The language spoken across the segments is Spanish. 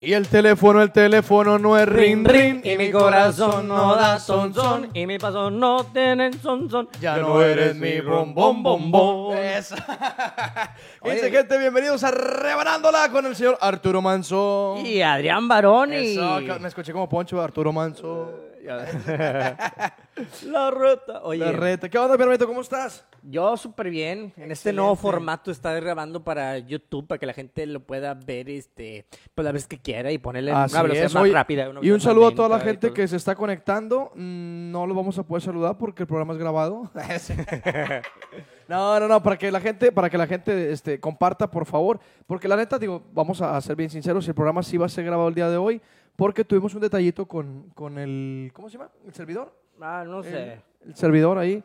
Y el teléfono, el teléfono no es ring ring. y mi corazón no da son son y mi paso no tienen son son. Ya no eres mi bom bom bom bom. Eso. Dice Oye. gente, bienvenidos a Rebanándola con el señor Arturo Manso. Y Adrián Baroni. Eso, me escuché como Poncho Arturo Manso. La reta. Oye, La reta. ¿Qué onda, Permito? ¿Cómo estás? yo súper bien. En este nuevo formato está grabando para YouTube para que la gente lo pueda ver este, pues la vez que quiera y ponerle Así una velocidad es. más Oye, rápida. una y un saludo a toda la y gente que se está conectando. Mm, No lo vamos a poder saludar porque el programa es grabado. no, no, no, para que la gente, para que la gente este, comparta, por favor. Porque la neta, digo, vamos a ser bien sinceros, el programa sí va a ser grabado el día de hoy porque tuvimos un detallito con, con el, ¿cómo se llama? ¿El servidor? Ah, no sé. El, el servidor ahí.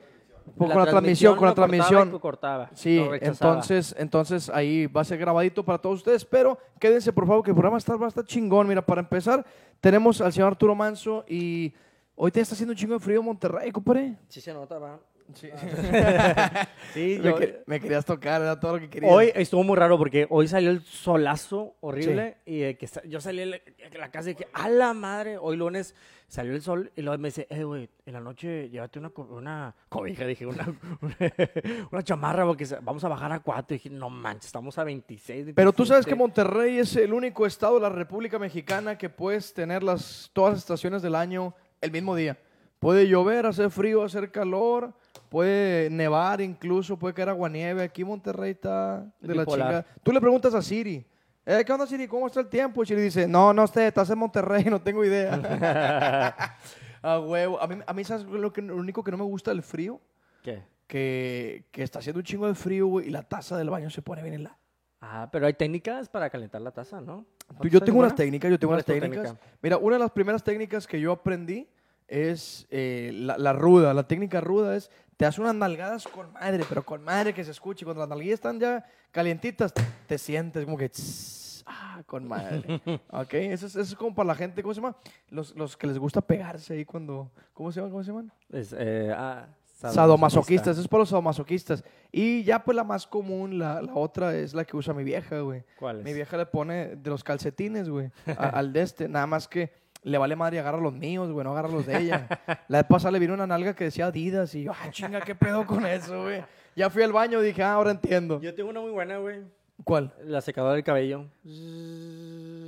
Con la transmisión, con la cortaba transmisión. cortaba, Sí, entonces, entonces ahí va a ser grabadito para todos ustedes, pero quédense por favor que el programa está, va a estar chingón. Mira, para empezar, tenemos al señor Arturo Manso y hoy te está haciendo un chingo de frío en Monterrey, compadre. Sí se nota, va. Sí. Sí, me, yo- me querías tocar, era todo lo que quería. Hoy estuvo muy raro porque hoy salió el solazo horrible y eh, que yo salí de la, de la casa y dije, a la madre, hoy lunes salió el sol y luego me dice, eh, güey, en la noche llévate una, co- una cobija, dije, una, una, chamarra porque vamos a bajar a 4. Y dije, no manches, estamos a 26. Pero tú sabes que 27". Monterrey es el único estado de la República Mexicana que puedes tener las, todas las estaciones del año el mismo día. Puede llover, hacer frío, hacer calor, puede nevar incluso, puede caer aguanieve. Aquí Monterrey está de la Bipolar. chingada. Tú le preguntas a Siri, eh, ¿qué onda Siri? ¿Cómo está el tiempo? Y Siri dice, no, no sé, estás en Monterrey, no tengo idea. a huevo. A mí, a mí ¿sabes lo, que, lo único que no me gusta del frío? ¿Qué? Que, que está haciendo un chingo de frío, güey, y la taza del baño se pone bien helada. Ah, pero hay técnicas para calentar la taza, ¿no? Tú- yo ¿Sabes tengo unas técnicas, yo tengo ¿Cuál unas es tu técnicas. técnica? Mira, una de las primeras técnicas que yo aprendí es eh, la, la ruda. La técnica ruda es, te hace unas nalgadas con madre, pero con madre que se escuche. Cuando las nalguillas están ya calientitas, te sientes como que... tss, ah, con madre. ¿Ok? Eso es, eso es como para la gente, ¿cómo se llama? Los, los que les gusta pegarse ahí cuando... ¿Cómo se llaman? ¿Cómo se llaman? Es, eh, ah, Sadomasoquistas, eso es para los sadomasoquistas. Y ya pues la más común, la, la otra es la que usa mi vieja, güey. ¿Cuál es? Mi vieja le pone de los calcetines, güey, al de este. Nada más que le vale madre y agarra los míos, güey, no agarra los de ella. La vez pasada le vino una nalga que decía Adidas y yo, ah, chinga, ¿qué pedo con eso, güey? Ya fui al baño y dije, ah, ahora entiendo. Yo tengo una muy buena, güey. ¿Cuál? La secadora del cabello.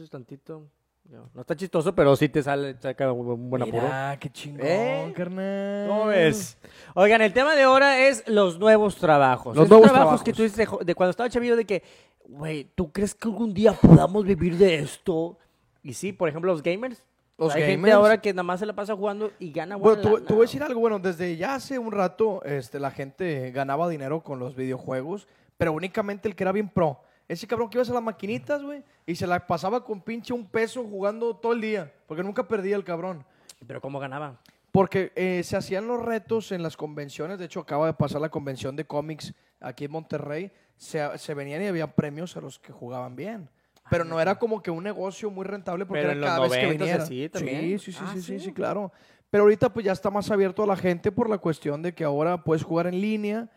Tantito. No, no está chistoso, pero sí te sale, saca un buen apuro. Mira, qué chingón, ¿Eh? carnal. ¿Cómo ves? Oigan, el tema de ahora es los nuevos trabajos. Los Esos nuevos trabajos que trabajos. tú dices de cuando estaba chavillo de que, güey, ¿tú crees que algún día podamos vivir de esto? Y sí, por ejemplo, los gamers. Los Hay gente ahora que nada más se la pasa jugando y gana Bueno, buena lana. te voy a decir algo, bueno, desde ya hace un rato este, la gente ganaba dinero con los videojuegos, pero únicamente el que era bien pro. Ese cabrón que iba a las maquinitas, güey, y se la pasaba con pinche un peso jugando todo el día, porque nunca perdía el cabrón. Pero ¿cómo ganaba? Porque eh, se hacían los retos en las convenciones, de hecho acaba de pasar la convención de cómics aquí en Monterrey, se, se venían y había premios a los que jugaban bien. Pero no era como que un negocio muy rentable porque Pero era en los cada vez que 90s viniera. así Sí, también. sí, sí, Ah, sí, sí, ¿sí? sí, claro. Pero ahorita pues ya está más abierto a la gente por la cuestión de que ahora puedes jugar en línea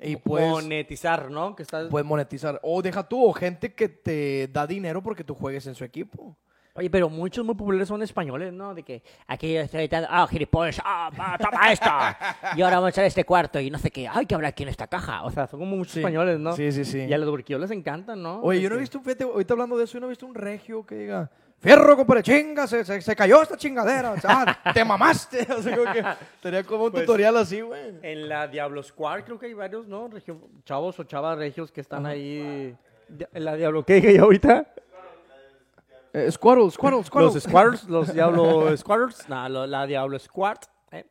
y puedes, Monetizar, ¿no? Que estás... puedes monetizar. O deja tú, o gente que te da dinero porque tú juegues en su equipo. Oye, pero muchos muy populares son españoles, ¿no? De que aquí yo estoy gritando, ah, gilipollas, ah, va, toma esto. y ahora vamos a echar este cuarto y no sé qué, ay, que habrá aquí en esta caja. O sea, son como muchos Sí. españoles, ¿no? Sí, sí, sí. Y a los burquillos les encantan, ¿no? Oye, yo no he que- visto, fíjate, ahorita hablando de eso, yo no he visto un regio que diga, fierro, compadre, chinga, se, se, se cayó esta chingadera, o sea, te mamaste. O sea, como que tenía como un Pues, tutorial así, güey. En la Diablo Squad creo que hay varios, ¿no? Regio- chavos o chavas regios que están ahí. En la Diablo, ¿qué dije yo ahorita? Eh, Squirtle, Squirtle, Squirtle. Los Squatters, los Diablo Squatters. No, lo- la Diablo Squad. ¿eh?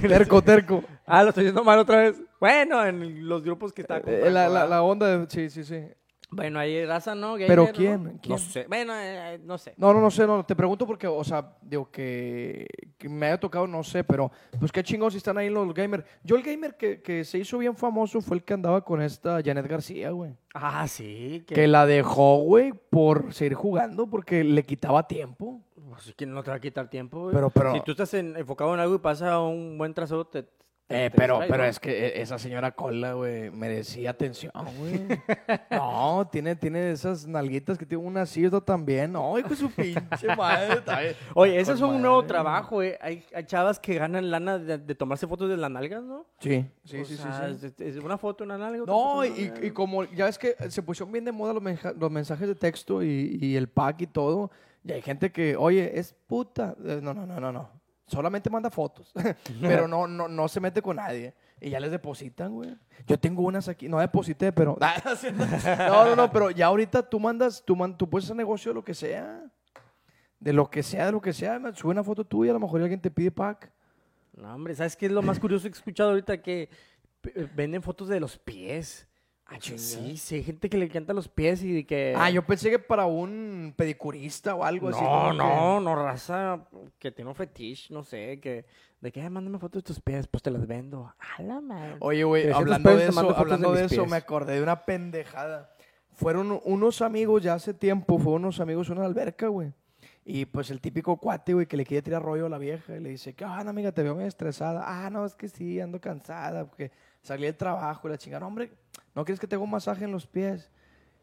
terco, terco. Ah, lo estoy diciendo mal otra vez. Bueno, en los grupos que está. Eh, la, la, la onda de, sí, sí, sí. Bueno, ahí raza, ¿no? Gamer, ¿Pero ¿no? quién? No ¿Quién? sé. Bueno, eh, eh, no sé. No, no, no sé, no, te pregunto porque, o sea, digo que, que me haya tocado, no sé, pero pues qué chingón si están ahí los gamers. Yo el gamer que, que se hizo bien famoso fue el que andaba con esta Janet García, güey. Ah, sí. Que, Que la dejó, güey, por seguir jugando porque le quitaba tiempo. Pues, ¿quién no te va a quitar tiempo, güey? Pero- pero- Si tú estás en- enfocado en algo y pasa un buen trasero, te, Eh, pero, pero es que e- esa señora Cola, güey, merecía atención, güey. No, tiene, tiene esas nalguitas que tiene una otra también. No, hijo de su pinche madre. Oye, ese es un nuevo trabajo, güey. Hay, hay chavas que ganan lana de, de tomarse fotos de las nalgas, ¿no? Sí, sí, O sí, sí, sea, sí. Es, es una foto, una nalga. No, foto, y, y como ya es que se pusieron bien de moda los, menja- los mensajes de texto y, y el pack y todo, y hay gente que, oye, es puta. Eh, No, no, no, no, no. Solamente manda fotos, pero no, no, no se mete con nadie. Y ya les depositan, güey. Yo tengo unas aquí, no deposité, pero... No, no, no, pero ya ahorita tú mandas, tú, man- tú puedes hacer negocio de lo que sea. De lo que sea, de lo que sea. Sube una foto tuya, a lo mejor alguien te pide pack. No, hombre, ¿sabes qué es lo más curioso que he escuchado ahorita? Que eh, venden fotos de los pies. Ah, Sí, sí, hay gente que le encanta los pies y que... Ah, yo pensé que para un pedicurista o algo así. No, que- no, no, raza que tiene un fetiche, no sé, que... De que, "Ay, mándame fotos de tus pies, pues te las vendo. A la madre. Oye, güey, 300 hablando de eso, hablando de eso, pies. me acordé de una pendejada. Fueron unos amigos ya hace tiempo, fueron unos amigos una alberca, güey. Y pues el típico cuate, güey, que le quiere tirar rollo a la vieja y le dice, ¿qué onda, amiga? Te veo muy estresada. Ah, no, es que sí, ando cansada porque salí del trabajo y la chingada. "No, hombre, ¿no quieres que te haga un masaje en los pies?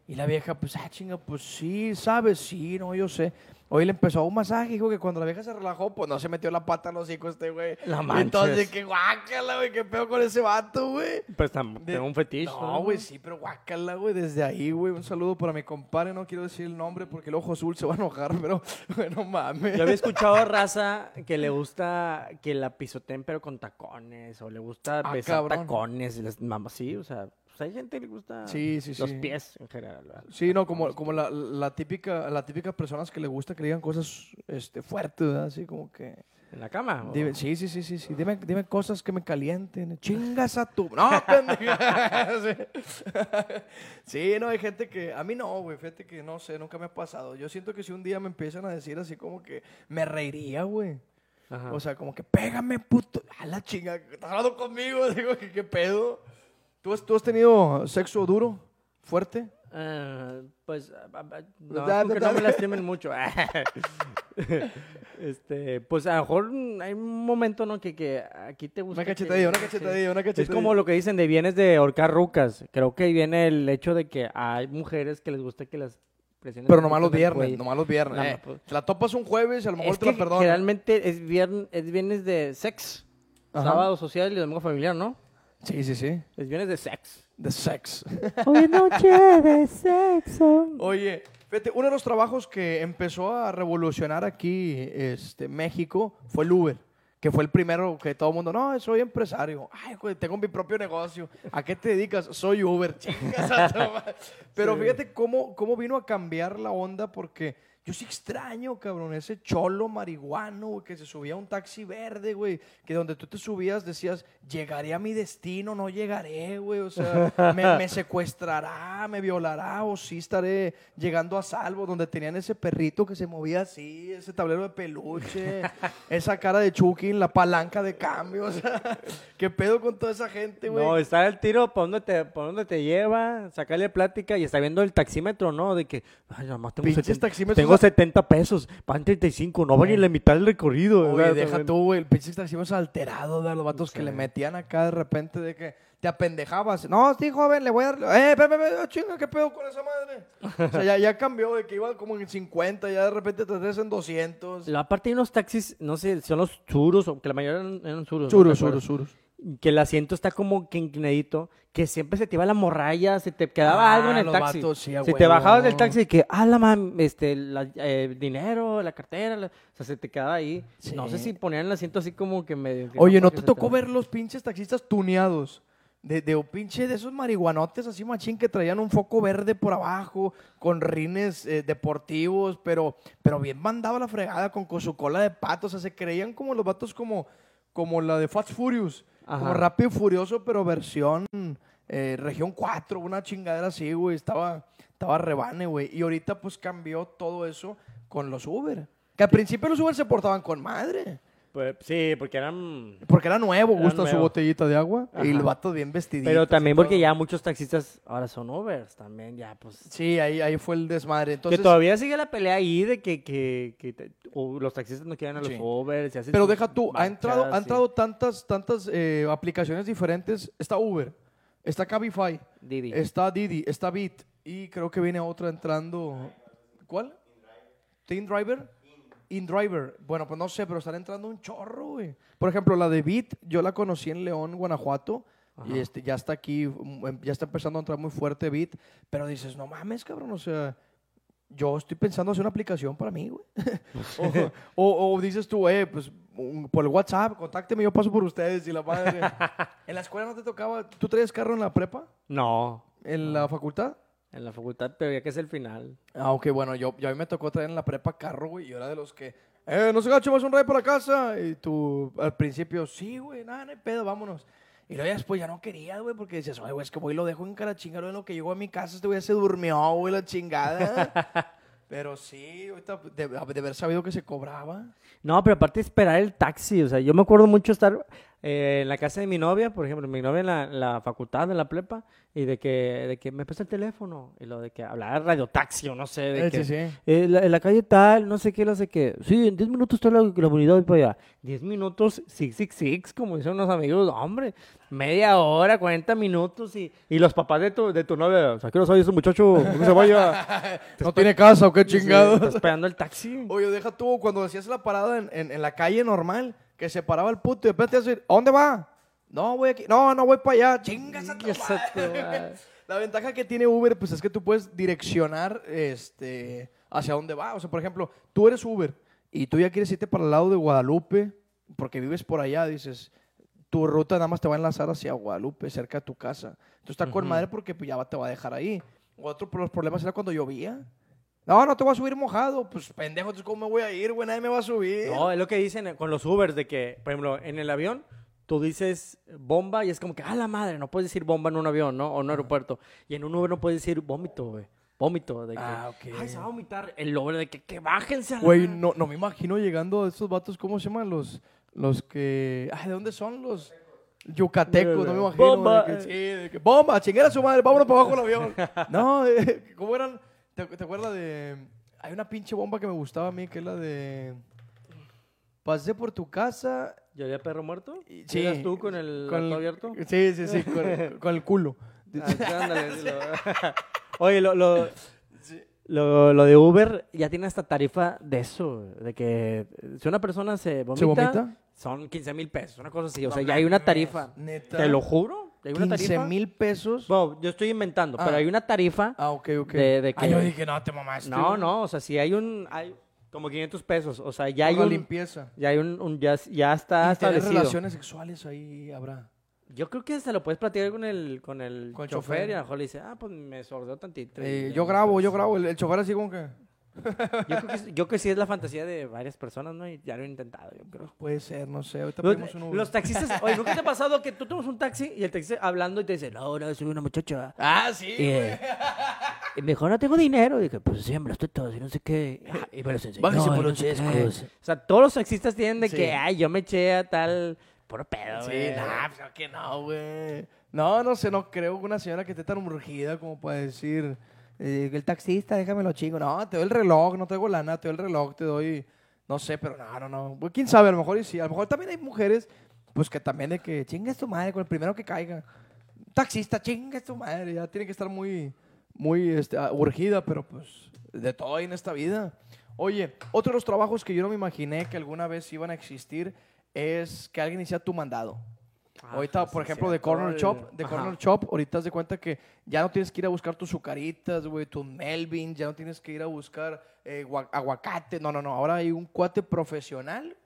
Y la vieja, pues, ah, chinga, pues sí, ¿sabes? Sí, no, yo sé. Hoy le empezó un masaje, dijo que cuando la vieja se relajó, pues no se metió la pata en los hijos este güey. Y manches. Entonces, qué guácala, güey, qué pedo con ese vato, güey. Pues tengo un fetiche. No, güey, sí, pero guácala, güey, desde ahí, güey. Un saludo para mi compadre, no quiero decir el nombre porque el ojo azul se va a enojar, pero, güey, no mames. Yo había escuchado a raza que le gusta que la pisoteen pero con tacones o le gusta Ah, besar cabrón. tacones mama, sí, o sea, pues hay gente que le gusta Sí, sí, los sí. pies en general. ¿verdad? Sí, no, como, como la, la típica, la típica personas que le gusta que le digan cosas este, fuertes, ¿verdad? Así como que... En la cama. Dime- sí, sí, sí, sí, sí. Dime, dime cosas que me calienten. Chingas a tu... No, pendeja. sí. Sí, no, hay gente que... A mí no, güey. Fíjate que no sé, nunca me ha pasado. Yo siento que si un día me empiezan a decir así como que me reiría, güey. Ajá. O sea, como que pégame, puto. A la chinga, estás hablando conmigo. Digo, ¿qué, qué pedo? ¿Tú has, ¿Tú has tenido sexo duro? ¿Fuerte? Ah, pues, ah, ah, ah, no, Da- porque da- no me lastimen mucho. este, pues a lo mejor hay un momento, ¿no? Que, que aquí te gusta. Una que- cachetadilla, una sí. cachetadilla, una cachetadilla. Es como lo que dicen de vienes de ahorcar rucas. Creo que ahí viene el hecho de que hay mujeres que les gusta que las presionen. Pero nomás los viernes, nomás los viernes. No, eh. no, pues- Te la topas un jueves y a lo mejor te la perdono. generalmente es, viern- es viernes de sex. Ajá. Sábado social y domingo familiar, ¿no? Sí, sí, sí. Es viernes de sex. The sex. Hoy noche de sexo. Oye, fíjate, uno de los trabajos que empezó a revolucionar aquí este, México fue el Uber, que fue el primero que todo el mundo, no, soy empresario, ay, güey, tengo mi propio negocio, ¿a qué te dedicas? Soy Uber. Pero Sí. fíjate cómo, cómo vino a cambiar la onda, porque yo sí extraño, cabrón, ese cholo marihuano, güey, que se subía a un taxi verde, güey, que donde tú te subías decías, llegaré a mi destino, no llegaré, güey, o sea, me, me secuestrará, me violará, o sí estaré llegando a salvo, donde tenían ese perrito que se movía así, ese tablero de peluche, esa cara de Chucky, la palanca de cambio, o sea, ¿qué pedo con toda esa gente, güey? No, está el tiro para dónde te, pa' dónde te lleva, sacarle plática y está viendo el taxímetro, ¿no? De que, ay, nada más tengo, Pinches 70, taxímetros, tengo sea- 70 pesos, van 35, no van ni la mitad del recorrido. Oye, ¿verdad? deja También. tú, güey, el pinche taxímetros alterado de los vatos que le metían acá de repente de que te apendejabas. No, sí, joven, le voy a dar... ¡Eh, pe, pe, oh, chinga, qué pedo con esa madre! O sea, ya, ya cambió de que iba como en 50, ya de repente te traes en 200. La parte de unos taxis, no sé, son los churros, o que la mayoría eran, eran churros. ¿no? Suros, ¿Te acuerdas? suros, suros. Que el asiento está como que inclinadito, que siempre se te iba la morralla, se te quedaba Ah, algo en el taxi. vatos, sí, si te bajabas del taxi, que, ah, la mam, este, la- eh, el dinero, la cartera, la- o sea, se te quedaba ahí. No sé si ponían el asiento así como que medio. Oye, ¿no te tocó ver los pinches taxistas tuneados? De, de un pinche de esos marihuanotes así machín que traían un foco verde por abajo, con rines eh, deportivos, pero, pero bien mandaba la fregada con, con su cola de pato. O sea, se creían como los vatos como, como la de Fast Furious. Como. Rápido y Furioso, pero versión eh, región 4, una chingadera así, güey. Estaba, estaba rebane, güey. Y ahorita pues cambió todo eso con los Uber. Que al principio los Uber se portaban con madre. Pues, sí, porque eran... Porque era nuevo, gusta su botellita de agua. Y el Ajá. vato bien vestidito. Pero también porque todo. ya muchos taxistas ahora son Ubers también, ya pues... Sí, ahí, ahí fue el desmadre. Entonces, que todavía sigue la pelea ahí de que, que, que te- o los taxistas no quieren a los Sí. Ubers. hacen Pero deja tú, ha entrado, ha entrado tantas, tantas eh, aplicaciones diferentes. Está Uber, está Cabify, Didi. está Didi, está Bit y creo que viene otra entrando. ¿Cuál? Team Driver. InDriver. Bueno, pues no sé, pero están entrando un chorro, güey. Por ejemplo, la de Bit, yo la conocí en León, Guanajuato. Y este, ya está aquí, mm, em, ya está empezando a entrar muy fuerte Bit. Pero dices, no mames, cabrón, o sea, yo estoy pensando hacer una aplicación para mí, güey. o, o- o dices tú, eh, pues un- por el WhatsApp, contácteme, yo paso por ustedes y la madre. ¿En la escuela no te tocaba? ¿Tú traías carro en la prepa? No, ¿En la facultad? En la facultad, pero ya que es el final. Ah, ok, bueno, yo, yo a mí me tocó traer en la prepa carro, güey, y yo era de los que, eh, no se gacho, vas un rey para la casa. Y tú, al principio, sí, güey, nada, no hay pedo, vámonos. Y luego ya después ya no quería, güey, porque dices, oye, güey, es que voy y lo dejo en cara chingado en lo que llegó a mi casa, este güey se durmió, güey, la chingada. Pero sí, ahorita, de, de haber sabido que se cobraba. No, pero aparte esperar el taxi, o sea, yo me acuerdo mucho estar eh, en la casa de mi novia, por ejemplo, mi novia en la, en la facultad, en la prepa, y de que, de que me presta el teléfono, y lo de que hablar radiotaxi o no sé, de Eh, que, sí, sí. eh, la- en la calle tal, no sé qué, no sé qué. Sí, en 10 minutos está la, la unidad para allá. 10 minutos, 666, como dicen unos amigos, hombre, media hora, 40 minutos, y, y los papás de tu, de tu novia, o sea, ¿qué no sabe ese muchacho? ¿Cómo se vaya? No tiene casa o qué Sí, chingados. Está esperando el taxi. Oye, deja tú, cuando hacías la parada en, en- en la calle normal, que se paraba el puto y de repente decir, ¿a dónde va? No, voy aquí. No, no voy para allá. Chingas a tu madre. La ventaja que tiene Uber, pues es que tú puedes direccionar este, hacia dónde va. O sea, por ejemplo, tú eres Uber y tú ya quieres irte para el lado de Guadalupe, porque vives por allá, dices, tu ruta nada más te va a enlazar hacia Guadalupe, cerca de tu casa. Entonces está con Ujú. madre porque pues, ya te va a dejar ahí. Otro de los problemas era cuando llovía. No, no te voy a subir mojado. Pues pendejo, ¿cómo me voy a ir, güey? Nadie me va a subir. No, es lo que dicen con los Ubers, de que, por ejemplo, en el avión, tú dices bomba y es como que, ah, la madre, no puedes decir bomba en un avión, ¿no? O en un aeropuerto. Y en un Uber no puedes decir vómito, güey. Vómito, de que, Ah, ok. ay, se va a vomitar. El Uber de que, que bájense a la Güey, madre". no, no me imagino llegando a estos vatos, ¿cómo se llaman? Los, los que... Ay, ¿de dónde son los...? Yucatecos, no me imagino. Bomba. de que, sí, de que, bomba, su madre, vámonos para abajo del avión. no, eh, ¿cómo eran? ¿Te, te acuerdas de...? Hay una pinche bomba que me gustaba a mí, que es la de... Pasé por tu casa... ¿Yo había perro muerto? y- ¿Sí? ¿Eras tú con el con auto abierto? Sí, sí, sí, con, con el culo. Ah, ándale, lo- Oye, lo, lo, lo, de Uber ya tiene hasta tarifa de eso, de que si una persona se vomita, ¿Se vomita? son 15 mil pesos, una cosa así. O sea, ya hay una tarifa. Neta. Te lo juro, hay una 15 tarifa. mil pesos. Bueno, yo estoy inventando, Ah. pero hay una tarifa. Ah, ok, ok. De- de Ah, que- yo dije, no, te mamaste. No, güey. no, o sea, si hay un, hay como 500 pesos, o sea, ya hay la un, limpieza. ya hay un, un- ya, ya está Y tener establecido. relaciones sexuales ahí habrá. Yo creo que se lo puedes platicar con el, con el, Con el chofer, chofer. y a lo mejor le dice, ah, pues me sordeó tantito. Eh, yo grabo, yo grabo. El, el chofer así como que... Yo creo, que, yo creo que sí es la fantasía de varias personas, ¿no? Y ya lo he intentado, yo creo. Puede ser, no sé. Ahorita Los, pedimos un Uber. los taxistas, oye, ¿nunca te ha pasado que tú tomas un taxi y el taxista hablando y te dice, no, no, soy una muchacha? Ah, sí. Y, eh, y me dijo, no tengo dinero. Y dije, pues sí, me estoy todo, y no sé qué. Ah, Y me los enseñó. Bájese por no los chescos. O sea, todos los taxistas tienen de Sí. que, ay, yo me eché a tal... Puro pedo, Sí, güey. nah, pues que no, güey. No, no sé, no creo que una señora que esté tan urgida como para decir, eh, el taxista, déjamelo chingo. No, te doy el reloj, no traigo lana, te doy el reloj, te doy, no sé, pero no, no, no. Pues, ¿Quién sabe? A lo mejor y sí. A lo mejor también hay mujeres, pues que también de que chinga tu madre con el primero que caiga. Taxista, chinga tu madre. Ya tiene que estar muy, muy este, urgida, pero pues de todo hay en esta vida. Oye, otro de los trabajos que yo no me imaginé que alguna vez iban a existir es que alguien hiciera tu mandado. Ah, ahorita, por ejemplo, de Corner Shop, de. Corner Shop, ahorita haz de cuenta que ya no tienes que ir a buscar tus sucaritas, güey, tus Melvin, ya no tienes que ir a buscar eh, gua- aguacate, no, no, no, ahora hay un cuate profesional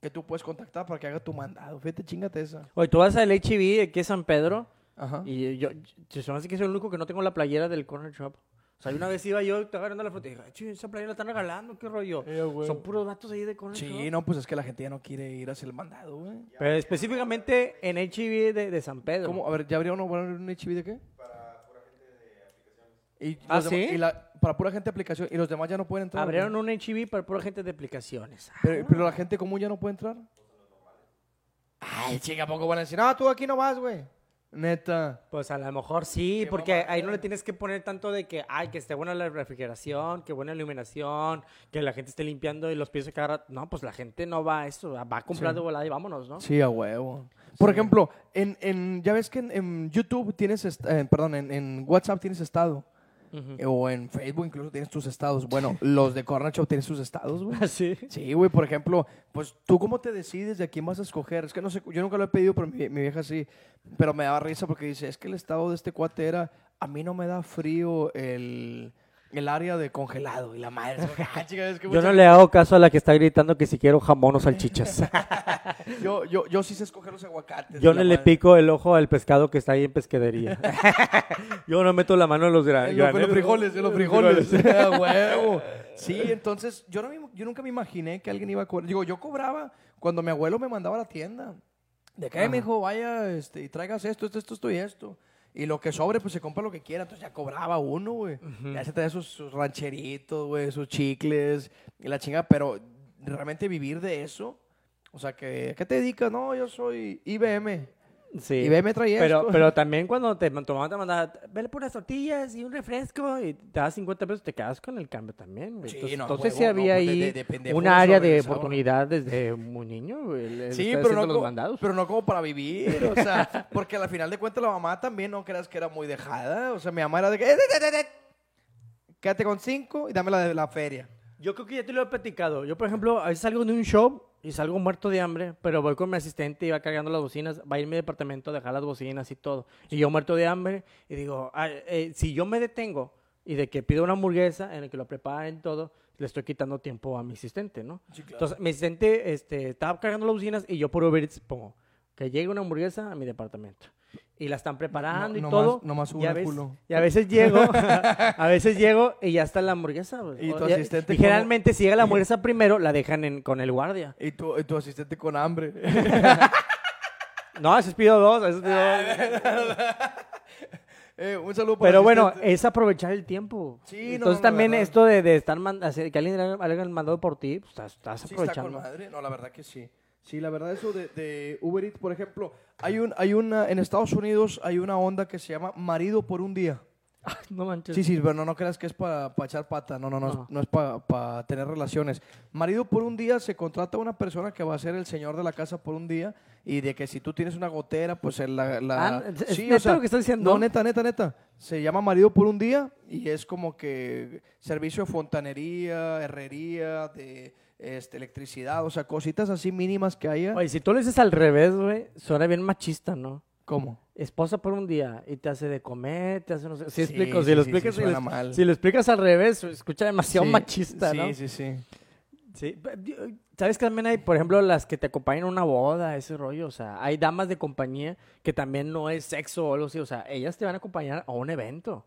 que tú puedes contactar para que haga tu mandado. Fíjate, chingate esa. Oye, tú vas al HB aquí en San Pedro Ajá. y yo, yo, se me hace que soy el único que no tengo la playera del Corner Shop. O sea, una vez iba yo, estaba agarrando la foto y dije, "Che, esa playera la están regalando, qué rollo. Eh, güey. Son puros datos ahí de Corner Sí, Shop. no, pues es que la gente ya no quiere ir a hacer el mandado, güey. Pero específicamente en HB de, de San Pedro. ¿Cómo? A ver, ¿ya habría uno bueno, un HB de qué? Y, ¿Ah, los demás- sí? y la- para pura gente de aplicación. Y los demás ya no pueden entrar. Abrieron un HIV para pura gente de aplicaciones. Pero, pero la gente común ya no puede entrar. Ay, chica, ¿a poco van a decir? No, tú aquí no vas, güey. Neta. Pues a lo mejor sí, Qué porque ahí no le tienes que poner tanto de que, ay, que esté buena la refrigeración, que buena iluminación, que la gente esté limpiando y los pies de cada. No, pues la gente no va a eso, va a comprar Sí. de volada y vámonos, ¿no? Sí, a huevo. Por ejemplo, en, en, ya ves que en, en YouTube tienes, eh, perdón, en, en WhatsApp tienes estado. Eh, O en Facebook incluso tienes tus estados. Bueno, los de Corner Shop tienen sus estados, güey. sí. Sí, güey, por ejemplo, pues tú cómo te decides de quién vas a escoger. Es que no sé, yo nunca lo he pedido, pero mi, mi vieja sí. Pero me daba risa porque dice, es que el estado de este cuate era, a mí no me da frío el, el área de congelado. Y la madre, "Ah, chica, es que Yo no le hago caso a la que está gritando que si quiero jamón o salchichas. yo, yo, yo sí sé escoger los aguacates. Yo no le madre. pico el ojo al pescado que está ahí en pesquería. Yo no meto la mano en los gra- En los, en los graneros. frijoles, en los frijoles. A huevo. Sí, entonces yo, no me- yo nunca me imaginé que alguien iba a cobrar. Digo, yo cobraba cuando mi abuelo me mandaba a la tienda. De que, me dijo, vaya este, y traigas esto, esto, esto, esto y esto. Y lo que sobre, pues se compra lo que quiera. Entonces ya cobraba uno, güey. Ya se traía sus, sus rancheritos, güey, sus chicles y la chinga. Pero realmente vivir de eso. O sea, que, ¿a qué te dedicas? No, yo soy IBM. Sí. IBM traía Pero, esto. pero también cuando te tu mamá te mandaba, vele por unas tortillas y un refresco y te das 50 pesos, te quedas con el cambio también. güey. Sí, entonces, no, entonces huevo, sí no, había pues de- ahí de- de pendejo una área de oportunidad desde muy niño. güey, el- el Sí, pero no, como, mandados. pero no como para vivir, o sea, porque al final de cuentas la mamá también no creas que era muy dejada, o sea, mi mamá era de que, "Eh, eh, eh, eh, quédate con cinco y dame la de la feria. Yo creo que ya te lo he platicado. Yo, por ejemplo, a veces salgo de un show y salgo muerto de hambre, pero voy con mi asistente y va cargando las bocinas, va a ir a mi departamento a dejar las bocinas y todo. Y yo muerto de hambre y digo, "Ah, eh, si yo me detengo y de que pido una hamburguesa en el que lo preparen todo, le estoy quitando tiempo a mi asistente, ¿no? Entonces, mi asistente este, estaba cargando las bocinas y yo por Uber Eats pongo que llegue una hamburguesa a mi departamento. Y la están preparando No- y no todo. más- no más y, a veces, culo. y a veces llego, a veces llego y ya está la hamburguesa. Y tu asistente y generalmente si llega la hamburguesa primero, la dejan en- con el guardia. Y tu, y tu asistente con hambre. No, a veces pido dos, a veces pido dos. Eh, un saludo para Pero el bueno, es aprovechar el tiempo. Sí, no, Entonces no, la también esto de, de estar man- que alguien le haya mandado por ti, pues estás, estás Sí, está con aprovechando. madre. No, la verdad que sí. Sí, la verdad eso de, de Uber Eats, por ejemplo, hay un, hay una, en Estados Unidos hay una onda que se llama marido por un día. no manches. Sí, sí, pero no, no creas que es para echar pata, no, no, no, es- no es para tener relaciones. Marido por un día se contrata a una persona que va a ser el señor de la casa por un día y de que si tú tienes una gotera, pues el- la... la Ah, ¿es neta lo que estás diciendo? No, neta, neta, neta. Se llama marido por un día y es como que servicio de fontanería, herrería, de este, electricidad, o sea, cositas así mínimas que haya. Oye, si tú lo dices al revés, güey, suena bien machista, ¿no? ¿Cómo? Esposa por un día y te hace de comer, te hace no sé. Sí, Sí, explico. sí, si, lo sí, explicas, si, lo, mal. si lo explicas al revés, escucha demasiado machista, ¿no? Sí, sí, Sí, ¿Sabes que también hay, por ejemplo, las que te acompañan a una boda, ese rollo? O sea, hay damas de compañía que también no es sexo o algo así. O sea, ellas te van a acompañar a un evento.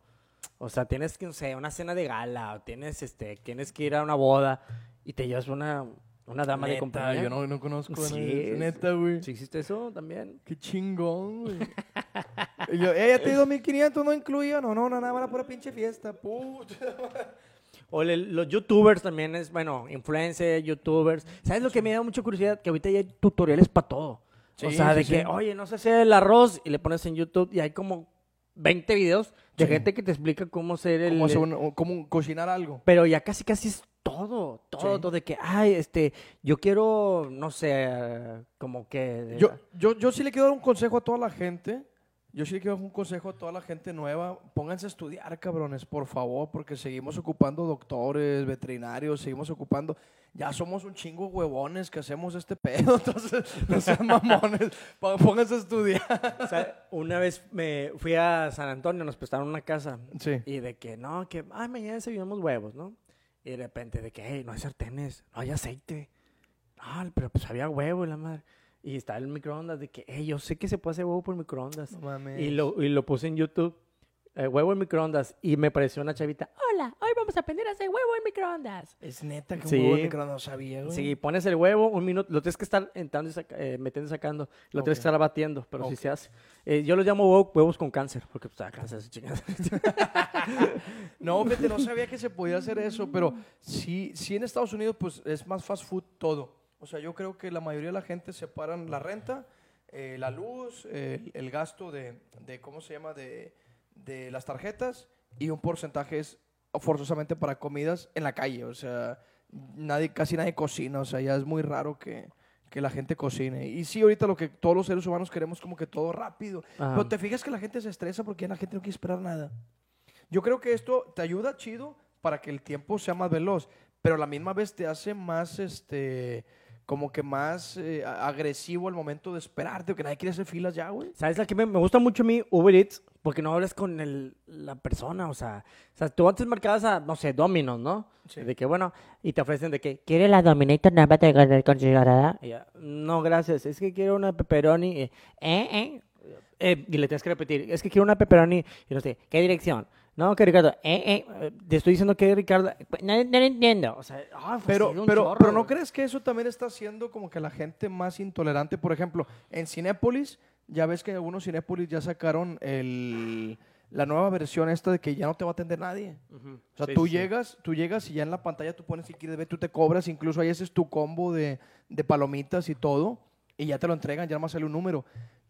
O sea, tienes que, no sé, una cena de gala o tienes, este, tienes que ir a una boda y te llevas una, una dama de compañía. yo no, no conozco a Sí, nadie. Neta, güey. ¿Sí existe eso también? Qué chingón, güey. y yo, eh, ya te di 2500, no incluía. No, no, nada, para pura pinche fiesta. Puta. O le- los youtubers también es, bueno, influencers, youtubers. ¿Sabes lo que me da mucha curiosidad? Que ahorita ya hay tutoriales para todo. o Sí, sea, de que, sí. oye, no sé hacer el arroz y le pones en YouTube y hay como 20 videos de gente que te explica cómo hacer el... Hacer un- como cocinar algo. Pero ya casi casi es todo, todo, Sí. todo de que, ay, este, yo quiero, no sé, como que... Yo, yo, yo sí le quiero dar un consejo a toda la gente. Yo sí le quiero dar un consejo a toda la gente nueva. Pónganse a estudiar, cabrones, por favor, porque seguimos ocupando doctores, veterinarios, seguimos ocupando. Ya somos un chingo huevones que hacemos este pedo, entonces no sean mamones. Pó- Pónganse a estudiar. O sea, una vez me fui a San Antonio, nos prestaron una casa Sí. Y de que, no, que, ay, mañana desayunamos huevos, ¿no? Y de repente de que, hey, no hay sartenes, no hay aceite. No, pero pues había huevo y la madre. Y está el microondas de que, hey, yo sé que se puede hacer huevo por microondas. No mames. Y lo, y lo puse en YouTube, eh, huevo en microondas. Y me pareció una chavita, hola, hoy vamos a aprender a hacer huevo en microondas. Es neta que un Sí. huevo de microondas sabía, güey. Sí, pones el huevo, un minuto, lo tienes que estar entrando y saca- eh, metiendo y sacando, lo tienes que estar batiendo, pero sí Ok. se hace. Eh, yo los llamo huevo- huevos con cáncer, porque pues, da cáncer esa chingada. No, fíjate, no sabía que se podía hacer eso, pero sí, sí en Estados Unidos pues es más fast food todo. O sea, yo creo que la mayoría de la gente separan la renta, eh, la luz, eh, el gasto de, de, ¿cómo se llama?, de, de las tarjetas y un porcentaje es forzosamente para comidas en la calle. O sea, nadie, casi nadie cocina, o sea, ya es muy raro que, que la gente cocine. Y sí, ahorita lo que todos los seres humanos queremos como que todo rápido. Ajá. Pero te fijas que la gente se estresa porque ya la gente no quiere esperar nada. Yo creo que esto te ayuda chido para que el tiempo sea más veloz, pero a la misma vez te hace más, este, como que más eh, agresivo al momento de esperarte, que nadie quiere hacer filas ya, güey. ¿Sabes la que me, me gusta mucho a mí? Uber Eats, porque no hablas con el- la persona, o sea, o sea, tú antes marcabas a, no sé, Domino's, ¿no? Sí. De que, bueno, y te ofrecen de que, ¿quiere la Dominator nada más de considerada? No, gracias, es que quiero una pepperoni, eh, eh, eh, eh, y le tienes que repetir, es que quiero una pepperoni, y no sé, ¿qué dirección? No, que Ricardo, eh, eh, te estoy diciendo que Ricardo, no, no lo entiendo, o sea, Pero, fastidia un pero, chorro, pero ¿no güey. crees que eso también está haciendo como que la gente más intolerante? Por ejemplo, en Cinépolis, ya ves que algunos Cinépolis ya sacaron el, la nueva versión esta de que ya no te va a atender nadie. Ujú. O sea, Sí, tú sí. llegas, tú llegas y ya en la pantalla tú pones si quieres ver, tú te cobras, incluso ahí ese es tu combo de, de palomitas y todo, y ya te lo entregan, ya más sale un número.